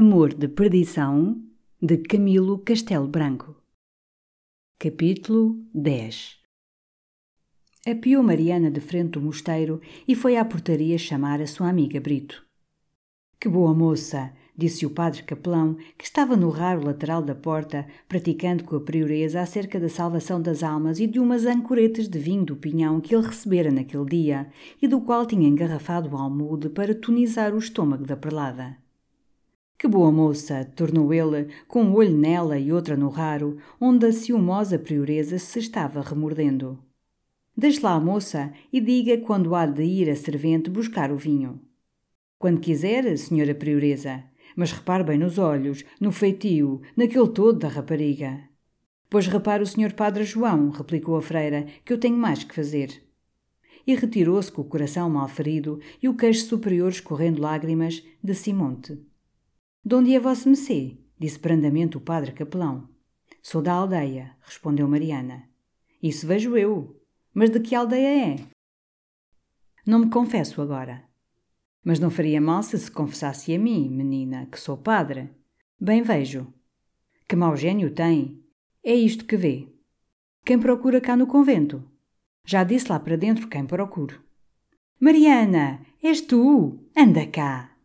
Amor de Perdição, de Camilo Castelo Branco. Capítulo 10 Apiou Mariana de frente do mosteiro e foi à portaria chamar a sua amiga Brito. Que boa moça! disse o padre capelão, que estava no raro lateral da porta, praticando com a prioresa acerca da salvação das almas e de umas ancoretas de vinho do pinhão que ele recebera naquele dia e do qual tinha engarrafado o almude para tonizar o estômago da prelada. Que boa moça! tornou ele, com um olho nela e outra no raro, onde a ciumosa prioresa se estava remordendo. Deixe lá a moça e diga quando há de ir a servente buscar o vinho. Quando quiser, senhora prioresa, mas repare bem nos olhos, no feitio, naquele todo da rapariga. Pois repare o senhor padre João, replicou a freira, que eu tenho mais que fazer. E retirou-se com o coração mal ferido e o queixo superior escorrendo lágrimas de Simonte. Donde é vosso mecê? disse brandamente o padre capelão. Sou da aldeia, respondeu Mariana. Isso vejo eu. Mas de que aldeia é? Não me confesso agora. Mas não faria mal se se confessasse a mim, menina, que sou padre. Bem vejo. Que mau gênio tem. É isto que vê. Quem procura cá no convento? Já disse lá para dentro quem procuro. Mariana, és tu? Anda cá.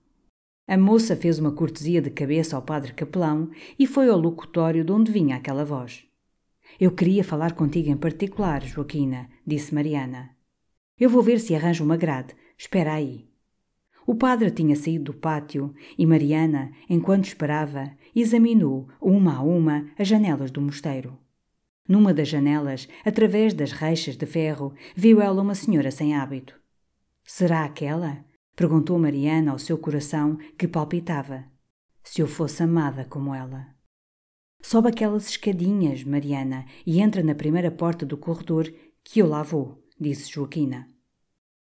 A moça fez uma cortesia de cabeça ao padre capelão e foi ao locutório de onde vinha aquela voz. Eu queria falar contigo em particular, Joaquina, disse Mariana. Eu vou ver se arranjo uma grade. Espera aí. O padre tinha saído do pátio e Mariana, enquanto esperava, examinou, uma a uma, as janelas do mosteiro. Numa das janelas, através das reixas de ferro, viu ela uma senhora sem hábito. Será aquela? Perguntou Mariana ao seu coração que palpitava. Se eu fosse amada como ela. Sobe aquelas escadinhas, Mariana, e entra na primeira porta do corredor, que eu lá vou, disse Joaquina.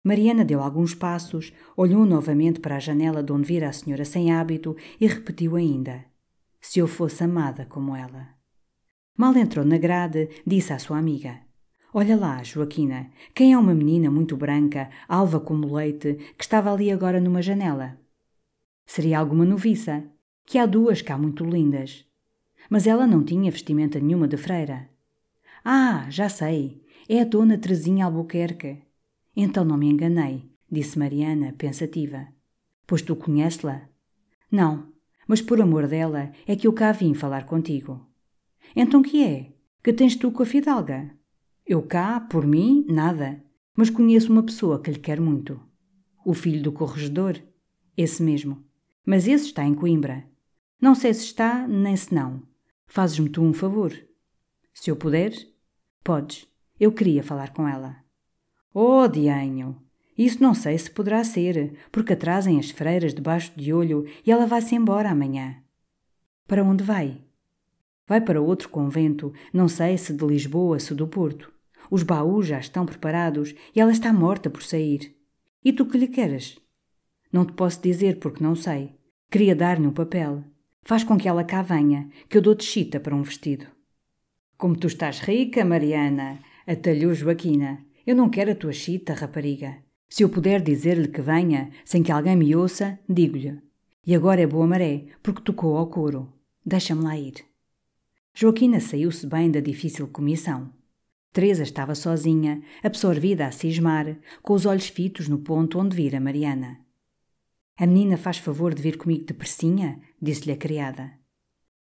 Mariana deu alguns passos, olhou novamente para a janela de onde vira a senhora sem hábito e repetiu ainda: Se eu fosse amada como ela. Mal entrou na grade, disse à sua amiga: Olha lá, Joaquina, quem é uma menina muito branca, alva como leite, que estava ali agora numa janela? Seria alguma noviça, que há duas cá muito lindas. Mas ela não tinha vestimenta nenhuma de freira. Ah, já sei, é a dona Terezinha Albuquerque. Então não me enganei, disse Mariana, pensativa. Pois tu conheces-la? Não, mas por amor dela é que eu cá vim falar contigo. Então que é? Que tens tu com a fidalga? Eu cá, por mim, nada. Mas conheço uma pessoa que lhe quer muito. O filho do corregedor? Esse mesmo. Mas esse está em Coimbra. Não sei se está, nem se não. Fazes-me tu um favor. Se eu puder? Podes. Eu queria falar com ela. Oh, dianho! Isso não sei se poderá ser, porque atrasem as freiras debaixo de olho e ela vai-se embora amanhã. Para onde vai? Vai para outro convento, não sei se de Lisboa, se do Porto. Os baús já estão preparados e ela está morta por sair. E tu que lhe queres? Não te posso dizer porque não sei. Queria dar-lhe um papel. Faz com que ela cá venha, que eu dou-te chita para um vestido. Como tu estás rica, Mariana, atalhou Joaquina. Eu não quero a tua chita, rapariga. Se eu puder dizer-lhe que venha, sem que alguém me ouça, digo-lhe. E agora é boa maré, porque tocou ao couro. Deixa-me lá ir. Joaquina saiu-se bem da difícil comissão. Teresa estava sozinha, absorvida a cismar, com os olhos fitos no ponto onde vira Mariana. A menina faz favor de vir comigo depressinha? disse-lhe a criada.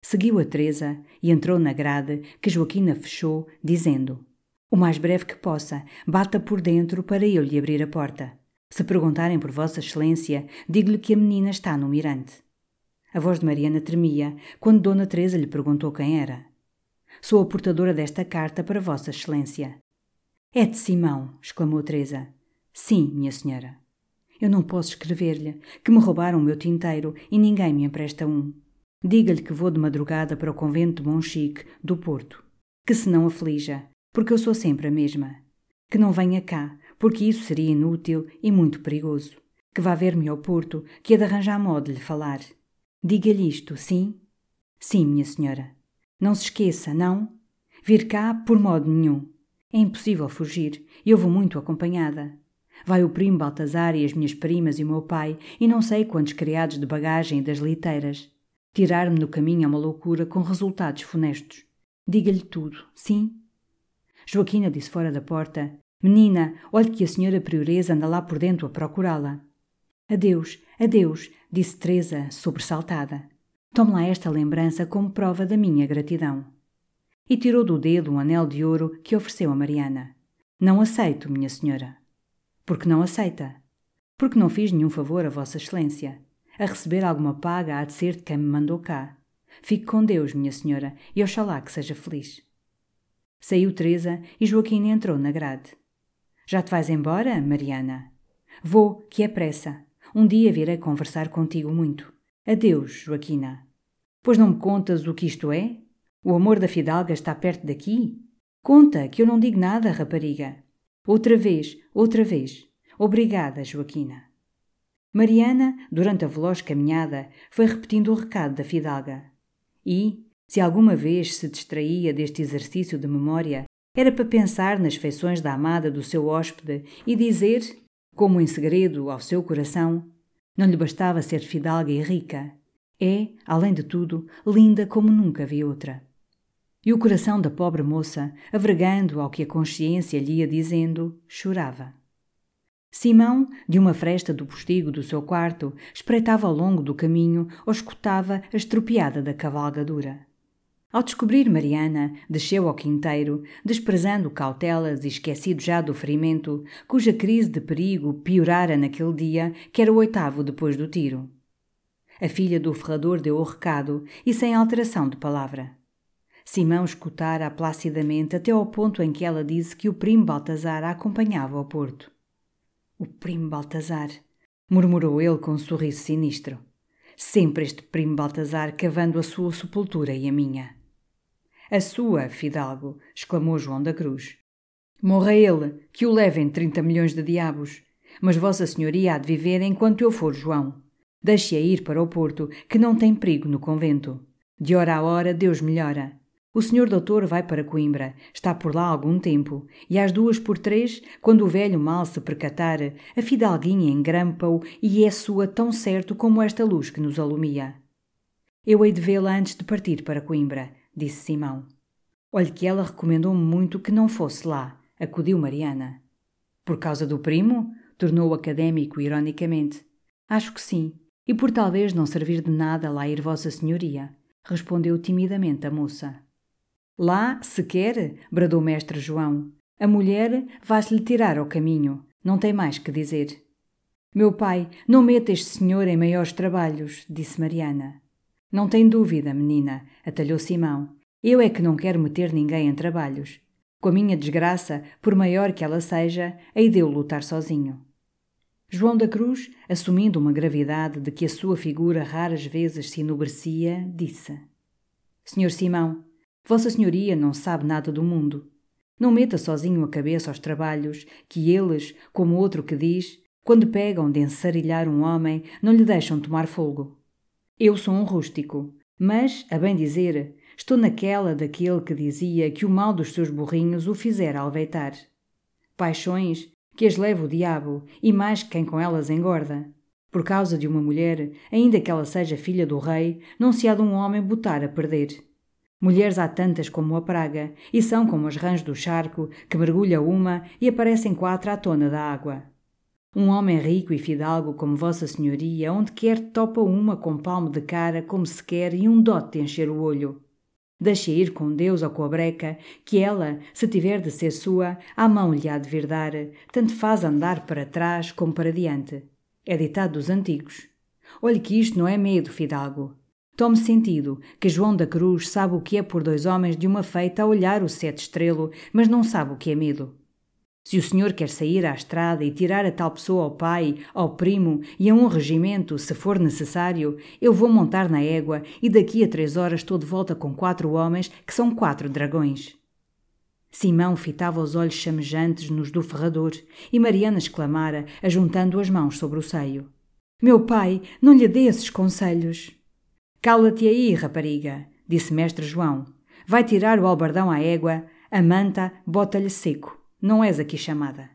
Seguiu a Teresa e entrou na grade que Joaquina fechou, dizendo: O mais breve que possa, bata por dentro para eu lhe abrir a porta. Se perguntarem por Vossa Excelência, digo-lhe que a menina está no mirante. A voz de Mariana tremia quando Dona Teresa lhe perguntou quem era. Sou a portadora desta carta para Vossa Excelência. É de Simão, exclamou Teresa. Sim, minha senhora. Eu não posso escrever-lhe, que me roubaram o meu tinteiro e ninguém me empresta um. Diga-lhe que vou de madrugada para o convento de Monchique, do Porto. Que se não aflija, porque eu sou sempre a mesma. Que não venha cá, porque isso seria inútil e muito perigoso. Que vá ver-me ao Porto, que é de arranjar modo de lhe falar. Diga-lhe isto, sim? Sim, minha senhora. Não se esqueça, não? Vir cá por modo nenhum. É impossível fugir. Eu vou muito acompanhada. Vai o primo Baltazar e as minhas primas e o meu pai e não sei quantos criados de bagagem das liteiras. Tirar-me no caminho a uma loucura com resultados funestos. Diga-lhe tudo, sim? Joaquina disse fora da porta: Menina, olhe que a senhora prioresa anda lá por dentro a procurá-la. Adeus, adeus, disse Teresa, sobressaltada. Tome lá esta lembrança como prova da minha gratidão. E tirou do dedo um anel de ouro que ofereceu a Mariana. Não aceito, minha senhora. Por que não aceita? Porque não fiz nenhum favor a Vossa Excelência. A receber alguma paga há de ser de quem me mandou cá. Fique com Deus, minha senhora, e oxalá que seja feliz. Saiu Teresa e Joaquim entrou na grade. Já te vais embora, Mariana? Vou, que é pressa. Um dia virei conversar contigo muito. Adeus, Joaquina. Pois não me contas o que isto é? O amor da fidalga está perto daqui? Conta, que eu não digo nada, rapariga. Outra vez, outra vez. Obrigada, Joaquina. Mariana, durante a veloz caminhada, foi repetindo o recado da fidalga. E, se alguma vez se distraía deste exercício de memória, era para pensar nas feições da amada do seu hóspede e dizer, como em segredo ao seu coração, não lhe bastava ser fidalga e rica. É, além de tudo, linda como nunca vi outra. E o coração da pobre moça, avergando ao que a consciência lhe ia dizendo, chorava. Simão, de uma fresta do postigo do seu quarto, espreitava ao longo do caminho ou escutava a estropiada da cavalgadura. Ao descobrir Mariana, desceu ao quinteiro, desprezando cautelas e esquecido já do ferimento, cuja crise de perigo piorara naquele dia, que era o oitavo depois do tiro. A filha do ferrador deu o recado e sem alteração de palavra. Simão escutara placidamente até ao ponto em que ela disse que o primo Baltazar a acompanhava ao porto. O primo Baltazar, murmurou ele com um sorriso sinistro. Sempre este primo Baltazar cavando a sua sepultura e a minha. A sua, Fidalgo, exclamou João da Cruz. Morra ele, que o levem trinta milhões de diabos. Mas Vossa Senhoria há de viver enquanto eu for João. Deixe-a ir para o Porto, que não tem perigo no convento. De hora a hora Deus melhora. O senhor doutor vai para Coimbra, está por lá algum tempo, e às duas por três, quando o velho mal se percatar, a fidalguinha engrampa-o e é sua tão certo como esta luz que nos alumia. Eu hei de vê-la antes de partir para Coimbra, disse Simão. Olhe que ela recomendou-me muito que não fosse lá, acudiu Mariana. Por causa do primo? tornou o académico ironicamente. Acho que sim, e por talvez não servir de nada lá ir Vossa Senhoria, respondeu timidamente a moça. Lá, se quer, bradou mestre João, a mulher vai-se-lhe tirar ao caminho, não tem mais que dizer. Meu pai, não meta este senhor em maiores trabalhos, disse Mariana. Não tem dúvida, menina, atalhou Simão. Eu é que não quero meter ninguém em trabalhos. Com a minha desgraça, por maior que ela seja, hei de eu lutar sozinho. João da Cruz, assumindo uma gravidade de que a sua figura raras vezes se enobrecia, disse: Senhor Simão, Vossa Senhoria não sabe nada do mundo. Não meta sozinho a cabeça aos trabalhos que eles, como outro que diz, quando pegam de ensarilhar um homem, não lhe deixam tomar fogo. Eu sou um rústico, mas, a bem dizer, estou naquela daquele que dizia que o mal dos seus burrinhos o fizera alveitar. Paixões que as leva o diabo, e mais quem com elas engorda. Por causa de uma mulher, ainda que ela seja filha do rei, não se há de um homem botar a perder. Mulheres há tantas como a praga, e são como as rãs do charco, que mergulha uma e aparecem quatro à tona da água. Um homem rico e fidalgo como Vossa Senhoria, onde quer topa uma com palmo de cara como se quer e um dote de encher o olho. Deixe ir com Deus a breca, que ela, se tiver de ser sua, à mão lhe há de vir dar, tanto faz andar para trás como para diante. É ditado dos antigos. Olhe que isto não é medo, fidalgo. Tome sentido que João da Cruz sabe o que é por dois homens de uma feita a olhar o sete estrelo, mas não sabe o que é medo. Se o senhor quer sair à estrada e tirar a tal pessoa ao pai, ao primo e a um regimento, se for necessário, eu vou montar na égua e daqui a três horas estou de volta com quatro homens que são quatro dragões. Simão fitava os olhos chamejantes nos do ferrador e Mariana exclamara, ajuntando as mãos sobre o seio. Meu pai, não lhe dê esses conselhos. Cala-te aí, rapariga, disse mestre João. Vai tirar o albardão à égua, a manta bota-lhe seco. Não és aqui chamada.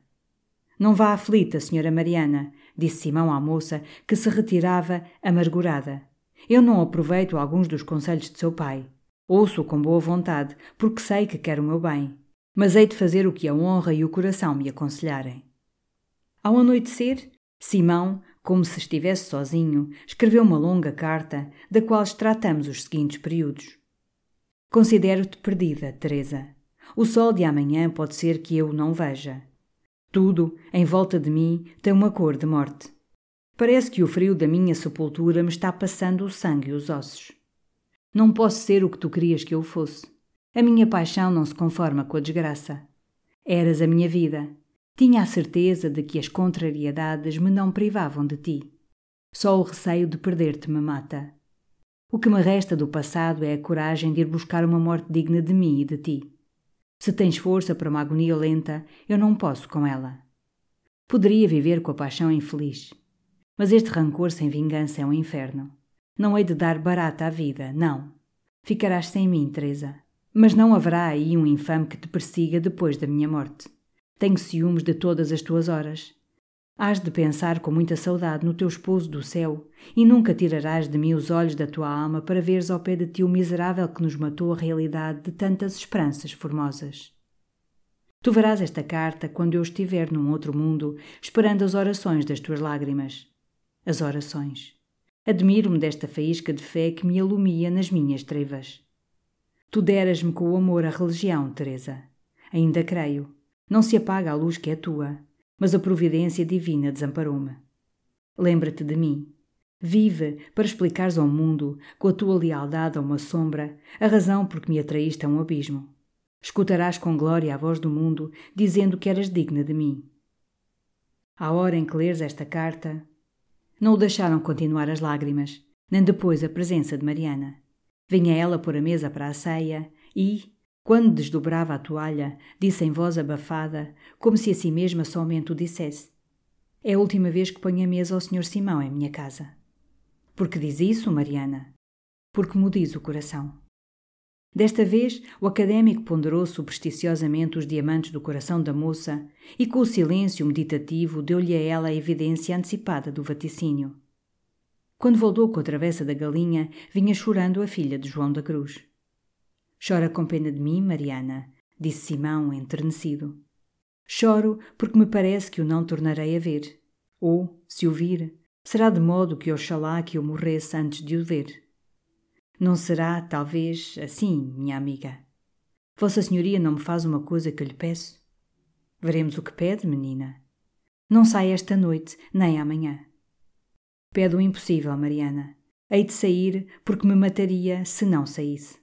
Não vá aflita, senhora Mariana, disse Simão à moça, que se retirava amargurada. Eu não aproveito alguns dos conselhos de seu pai. Ouço com boa vontade, porque sei que quer o meu bem. Mas hei de fazer o que a honra e o coração me aconselharem. Ao anoitecer, Simão, como se estivesse sozinho, escreveu uma longa carta, da qual extratamos os seguintes períodos. Considero-te perdida, Teresa. O sol de amanhã pode ser que eu não veja. Tudo, em volta de mim, tem uma cor de morte. Parece que o frio da minha sepultura me está passando o sangue e os ossos. Não posso ser o que tu querias que eu fosse. A minha paixão não se conforma com a desgraça. Eras a minha vida. Tinha a certeza de que as contrariedades me não privavam de ti. Só o receio de perder-te me mata. O que me resta do passado é a coragem de ir buscar uma morte digna de mim e de ti. Se tens força para uma agonia lenta, eu não posso com ela. Poderia viver com a paixão infeliz. Mas este rancor sem vingança é um inferno. Não hei de dar barata à vida, não. Ficarás sem mim, Teresa. Mas não haverá aí um infame que te persiga depois da minha morte. Tenho ciúmes de todas as tuas horas. Hás de pensar com muita saudade no teu esposo do céu, e nunca tirarás de mim os olhos da tua alma para veres ao pé de ti o miserável que nos matou a realidade de tantas esperanças formosas. Tu verás esta carta quando eu estiver num outro mundo, esperando as orações das tuas lágrimas. As orações. Admiro-me desta faísca de fé que me alumia nas minhas trevas. Tu deras-me com o amor a religião, Teresa. Ainda creio. Não se apaga a luz que é tua mas a providência divina desamparou-me. Lembra-te de mim. Vive para explicares ao mundo, com a tua lealdade a uma sombra, a razão por que me atraíste a um abismo. Escutarás com glória a voz do mundo, dizendo que eras digna de mim. À hora em que leres esta carta, não o deixaram continuar as lágrimas, nem depois a presença de Mariana. Vinha ela pôr a mesa para a ceia e, quando desdobrava a toalha, disse em voz abafada, como se a si mesma somente o dissesse: É a última vez que ponho a mesa ao Sr. Simão em minha casa. Por que diz isso, Mariana? Porque me diz o coração. Desta vez, o académico ponderou supersticiosamente os diamantes do coração da moça e, com o silêncio meditativo, deu-lhe a ela a evidência antecipada do vaticínio. Quando voltou com a travessa da galinha, vinha chorando a filha de João da Cruz. Chora com pena de mim, Mariana, disse Simão, enternecido. Choro porque me parece que o não tornarei a ver. Ou, se o vir, será de modo que oxalá que eu morresse antes de o ver. Não será, talvez, assim, minha amiga. Vossa Senhoria não me faz uma coisa que eu lhe peço? Veremos o que pede, menina. Não sai esta noite, nem amanhã. Pede o impossível, Mariana. Hei de sair porque me mataria se não saísse.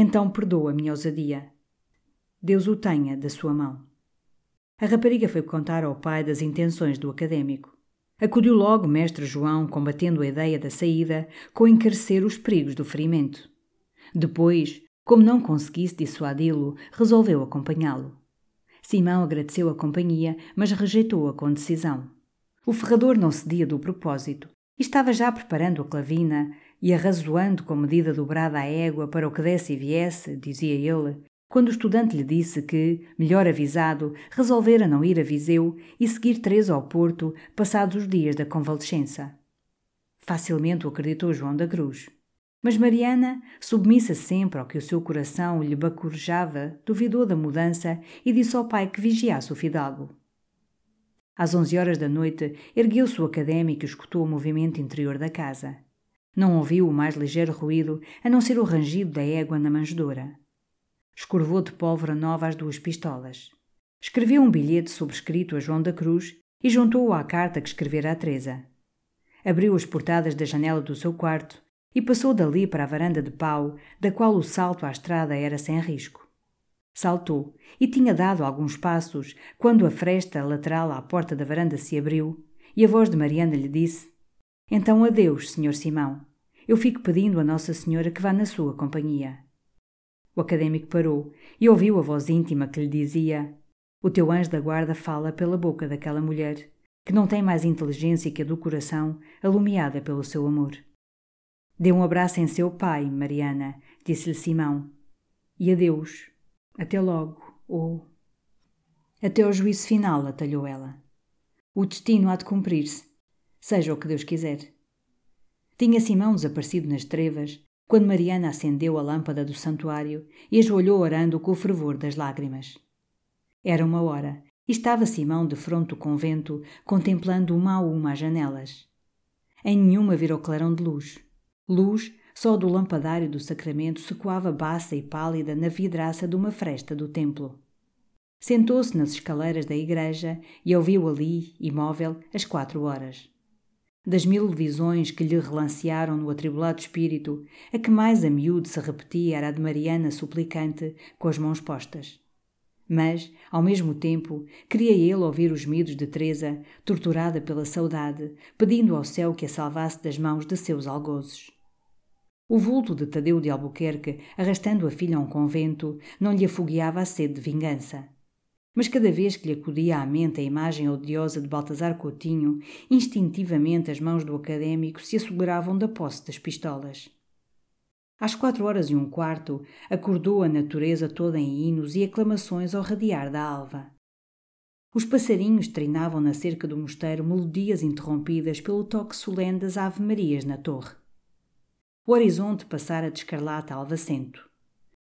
Então perdoa a minha ousadia. Deus o tenha da sua mão. A rapariga foi contar ao pai das intenções do académico. Acudiu logo mestre João, combatendo a ideia da saída, com encarecer os perigos do ferimento. Depois, como não conseguisse dissuadi-lo, resolveu acompanhá-lo. Simão agradeceu a companhia, mas rejeitou-a com decisão. O ferrador não cedia do propósito e estava já preparando a clavina e arrazoando com medida dobrada à égua para o que desse e viesse, dizia ele, quando o estudante lhe disse que, melhor avisado, resolvera não ir a Viseu e seguir Teresa ao Porto, passados os dias da convalescença. Facilmente o acreditou João da Cruz. Mas Mariana, submissa sempre ao que o seu coração lhe bacorejava, duvidou da mudança e disse ao pai que vigiasse o fidalgo. Às onze horas da noite, ergueu-se o académico e escutou o movimento interior da casa. Não ouviu o mais ligeiro ruído, a não ser o rangido da égua na manjedoura. Escorvou de pólvora nova as duas pistolas. Escreveu um bilhete sobrescrito a João da Cruz e juntou-o à carta que escrevera a Teresa. Abriu as portadas da janela do seu quarto e passou dali para a varanda de pau, da qual o salto à estrada era sem risco. Saltou e tinha dado alguns passos quando a fresta lateral à porta da varanda se abriu e a voz de Mariana lhe disse: Então adeus, Senhor Simão. Eu fico pedindo a Nossa Senhora que vá na sua companhia. O académico parou e ouviu a voz íntima que lhe dizia: O teu anjo da guarda fala pela boca daquela mulher, que não tem mais inteligência que a do coração, alumiada pelo seu amor. Dê um abraço em seu pai, Mariana, disse-lhe Simão. E adeus. Até logo, ou. Até ao juízo final, atalhou ela. O destino há de cumprir-se, seja o que Deus quiser. Tinha Simão desaparecido nas trevas, quando Mariana acendeu a lâmpada do santuário e ajoelhou orando com o fervor das lágrimas. Era uma hora, e estava Simão de fronte do convento, contemplando uma a uma as janelas. Em nenhuma virou clarão de luz. Luz só do lampadário do sacramento se coava baça e pálida na vidraça de uma fresta do templo. Sentou-se nas escaleiras da igreja e ouviu ali, imóvel, as quatro horas. Das mil visões que lhe relancearam no atribulado espírito, a que mais a miúde se repetia era a de Mariana suplicante, com as mãos postas. Mas, ao mesmo tempo, queria ele ouvir os medos de Teresa, torturada pela saudade, pedindo ao céu que a salvasse das mãos de seus algozes. O vulto de Tadeu de Albuquerque, arrastando a filha a um convento, não lhe afogueava a sede de vingança. Mas cada vez que lhe acudia à mente a imagem odiosa de Baltazar Coutinho, instintivamente as mãos do académico se asseguravam da posse das pistolas. Às quatro horas e um quarto, acordou a natureza toda em hinos e aclamações ao radiar da alva. Os passarinhos treinavam na cerca do mosteiro melodias interrompidas pelo toque solene das ave-marias na torre. O horizonte passara de escarlata alvacento.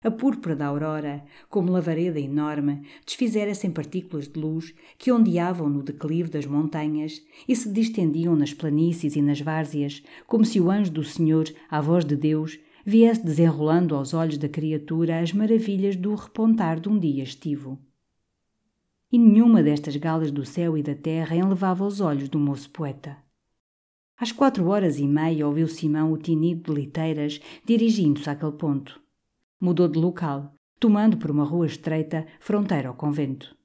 A púrpura da aurora, como lavareda enorme, desfizera-se em partículas de luz que ondeavam no declive das montanhas e se distendiam nas planícies e nas várzeas, como se o anjo do Senhor, à voz de Deus, viesse desenrolando aos olhos da criatura as maravilhas do repontar de um dia estivo. E nenhuma destas galas do céu e da terra enlevava os olhos do moço poeta. Às quatro horas e meia ouviu Simão o tinido de liteiras dirigindo-se àquele ponto. Mudou de local, tomando por uma rua estreita, fronteira ao convento.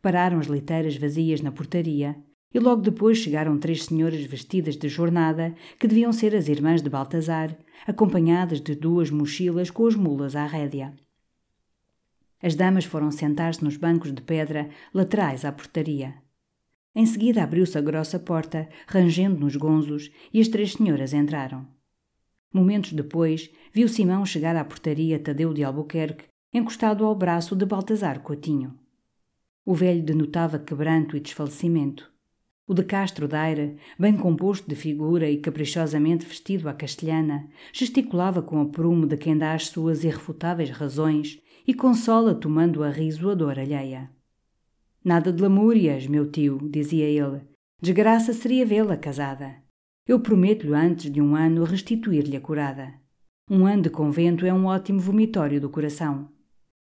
Pararam as liteiras vazias na portaria e logo depois chegaram três senhoras vestidas de jornada, que deviam ser as irmãs de Baltazar, acompanhadas de duas mochilas com as mulas à rédea. As damas foram sentar-se nos bancos de pedra laterais à portaria. Em seguida abriu-se a grossa porta, rangendo nos gonzos, e as três senhoras entraram. Momentos depois, viu Simão chegar à portaria Tadeu de Albuquerque, encostado ao braço de Baltazar Coutinho. O velho denotava quebranto e desfalecimento. O de Castro Daire, bem composto de figura e caprichosamente vestido à castelhana, gesticulava com aprumo de quem dá as suas irrefutáveis razões e consola tomando a riso a dor alheia. Nada de lamúrias, meu tio, dizia ele. Desgraça seria vê-la casada. Eu prometo-lhe antes de um ano restituir-lhe a curada. Um ano de convento é um ótimo vomitório do coração.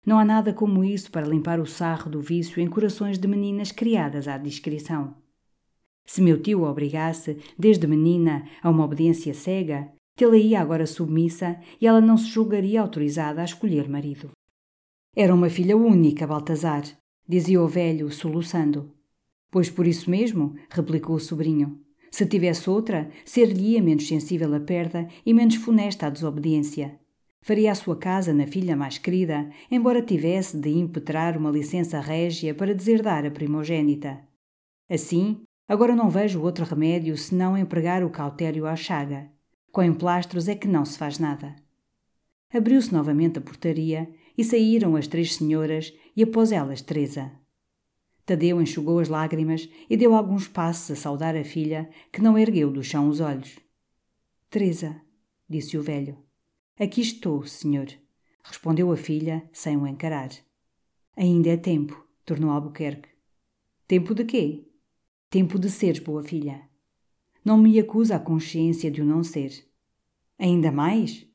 Não há nada como isso para limpar o sarro do vício em corações de meninas criadas à discrição. Se meu tio a obrigasse, desde menina, a uma obediência cega, tê-la ia agora submissa e ela não se julgaria autorizada a escolher marido. Era uma filha única, Baltazar, dizia o velho, soluçando. Pois por isso mesmo, replicou o sobrinho. Se tivesse outra, ser-lhe-ia menos sensível à perda e menos funesta à desobediência. Faria a sua casa na filha mais querida, embora tivesse de impetrar uma licença régia para deserdar a primogênita. Assim, Agora não vejo outro remédio senão empregar o cautério à chaga. Com emplastros é que não se faz nada. Abriu-se novamente a portaria e saíram as três senhoras e após elas Teresa. Tadeu enxugou as lágrimas e deu alguns passos a saudar a filha, que não ergueu do chão os olhos. Teresa, disse o velho. Aqui estou, senhor, respondeu a filha, sem o encarar. Ainda é tempo, tornou Albuquerque. Tempo de quê? Tempo de seres boa filha. Não me acusa a consciência de o não ser. Ainda mais?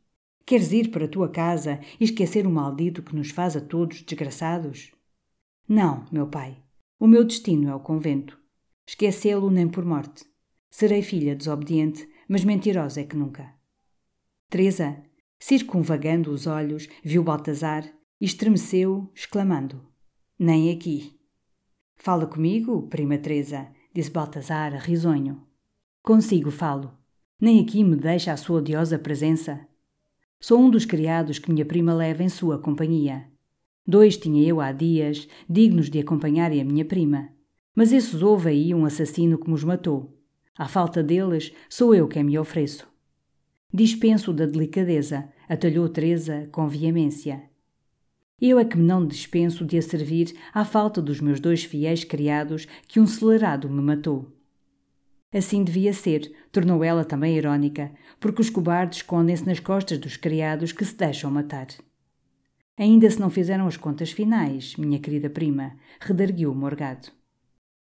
Queres ir para a tua casa e esquecer o maldito que nos faz a todos desgraçados? Não, meu pai. O meu destino é o convento. Esquecê-lo nem por morte. Serei filha desobediente, mas mentirosa é que nunca. Teresa, circunvagando os olhos, viu Baltazar e estremeceu, exclamando: Nem aqui. Fala comigo, prima Teresa, disse Baltazar, risonho. Consigo falo. Nem aqui me deixa a sua odiosa presença. Sou um dos criados que minha prima leva em sua companhia. Dois tinha eu há dias, dignos de acompanharem a minha prima. Mas esses houve aí um assassino que nos matou. À falta deles, sou eu quem me ofereço. Dispenso da delicadeza, atalhou Teresa com veemência. Eu é que me não dispenso de a servir à falta dos meus dois fiéis criados que um celerado me matou. Assim devia ser, tornou ela também irónica, porque os cobardes escondem-se nas costas dos criados que se deixam matar. Ainda se não fizeram as contas finais, minha querida prima, redarguiu Morgado.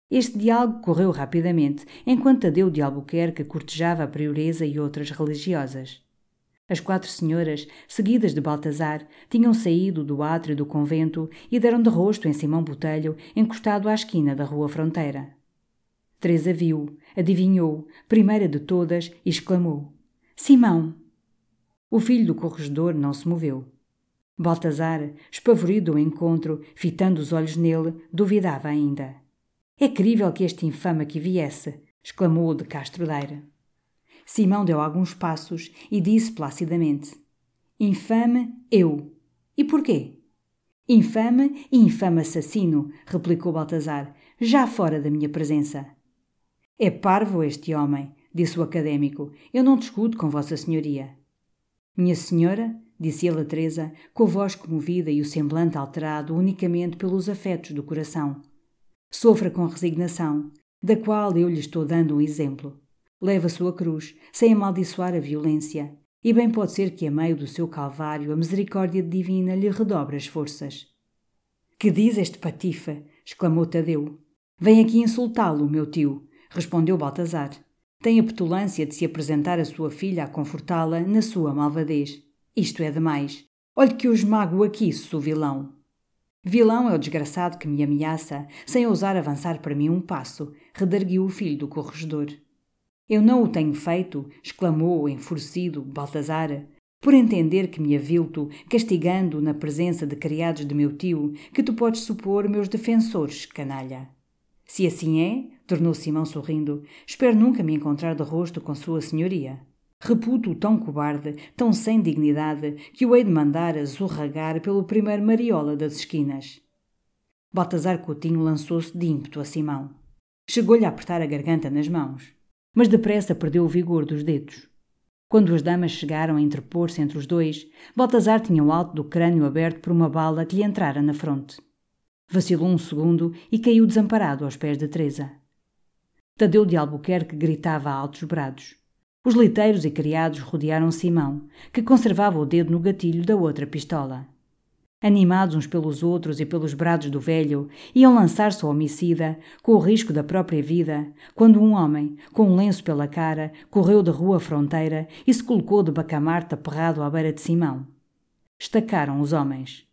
Este diálogo correu rapidamente, enquanto Tadeu de Albuquerque cortejava a prioresa e outras religiosas. As quatro senhoras, seguidas de Baltazar, tinham saído do átrio do convento e deram de rosto em Simão Botelho, encostado à esquina da rua fronteira. Teresa viu, adivinhou, primeira de todas, e exclamou: Simão! O filho do corregedor não se moveu. Baltazar, espavorido do encontro, fitando os olhos nele, duvidava ainda. É crível que este infame aqui viesse! exclamou de Castro Daira. Simão deu alguns passos e disse placidamente: Infame eu. E porquê? Infame e infame assassino, replicou Baltazar, já fora da minha presença. É parvo este homem, disse o académico. Eu não discuto com Vossa Senhoria. Minha Senhora, disse ele a Teresa, com a voz comovida e o semblante alterado unicamente pelos afetos do coração. Sofra com resignação, da qual eu lhe estou dando um exemplo. Leva a sua cruz, sem amaldiçoar a violência, e bem pode ser que, a meio do seu calvário, a misericórdia divina lhe redobre as forças. Que diz este patife? exclamou Tadeu. Vem aqui insultá-lo, meu tio, respondeu Baltazar. Tem a petulância de se apresentar a sua filha a confortá-la na sua malvadez. Isto é demais. Olhe que eu esmago aqui, sou vilão. Vilão é o desgraçado que me ameaça, sem ousar avançar para mim um passo, redarguiu o filho do corregedor. Eu não o tenho feito, exclamou, enfurecido, Baltazar, por entender que me avilto, castigando na presença de criados de meu tio, que tu podes supor meus defensores, canalha. Se assim é, tornou Simão sorrindo, espero nunca me encontrar de rosto com sua senhoria. Reputo-o tão cobarde, tão sem dignidade, que o hei de mandar a zurragar pelo primeiro mariola das esquinas. Baltazar Coutinho lançou-se de ímpeto a Simão. Chegou-lhe a apertar a garganta nas mãos, mas depressa perdeu o vigor dos dedos. Quando as damas chegaram a interpor-se entre os dois, Baltazar tinha o alto do crânio aberto por uma bala que lhe entrara na fronte. Vacilou um segundo e caiu desamparado aos pés de Teresa. Tadeu de Albuquerque gritava a altos brados. Os liteiros e criados rodearam Simão, que conservava o dedo no gatilho da outra pistola. Animados uns pelos outros e pelos brados do velho, iam lançar-se ao homicida, com o risco da própria vida, quando um homem, com um lenço pela cara, correu da rua fronteira e se colocou de bacamarte aperrado à beira de Simão. Estacaram os homens.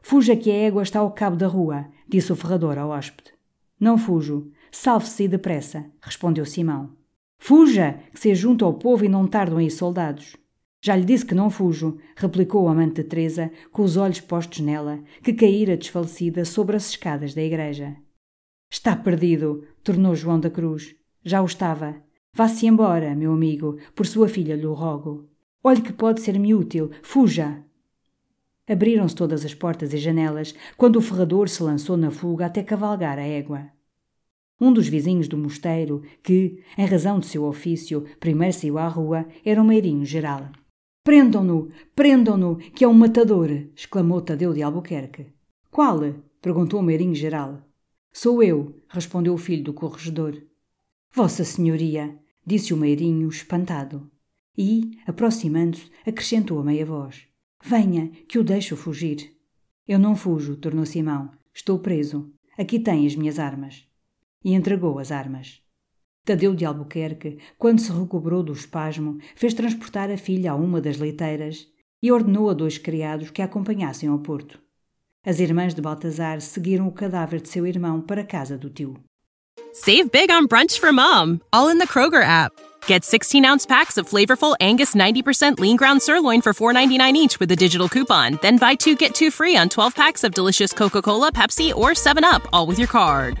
Fuja que a égua está ao cabo da rua, disse o ferrador ao hóspede. Não fujo. Salve-se depressa, respondeu Simão. Fuja, que se junto ao povo e não tardam aí soldados. Já lhe disse que não fujo, replicou o amante de Teresa, com os olhos postos nela, que caíra desfalecida sobre as escadas da igreja. Está perdido, tornou João da Cruz. Já o estava. Vá-se embora, meu amigo, por sua filha lhe rogo. Olhe que pode ser-me útil. Fuja! Abriram-se todas as portas e janelas quando o ferrador se lançou na fuga até cavalgar a égua. Um dos vizinhos do mosteiro, que, em razão de seu ofício, primeiro saiu à rua, era o meirinho geral. Prendam-no! Prendam-no! Que é um matador! exclamou Tadeu de Albuquerque. Qual? perguntou o meirinho geral. Sou eu, respondeu o filho do corregedor. Vossa Senhoria, disse o meirinho, espantado. E, aproximando-se, acrescentou a meia voz. Venha, que o deixo fugir. Eu não fujo, tornou Simão. Estou preso. Aqui tem as minhas armas. E entregou as armas. Tadeu de Albuquerque, quando se recobrou do espasmo, fez transportar a filha a uma das leiteiras e ordenou a dois criados que a acompanhassem ao porto. As irmãs de Baltazar seguiram o cadáver de seu irmão para a casa do tio. Save big on brunch for mom, all in the Kroger app. Get 16 ounce packs of flavorful Angus 90% lean ground sirloin for $4.99 each with a digital coupon. Then buy two get two free on 12 packs of delicious Coca Cola, Pepsi, or 7UP, all with your card.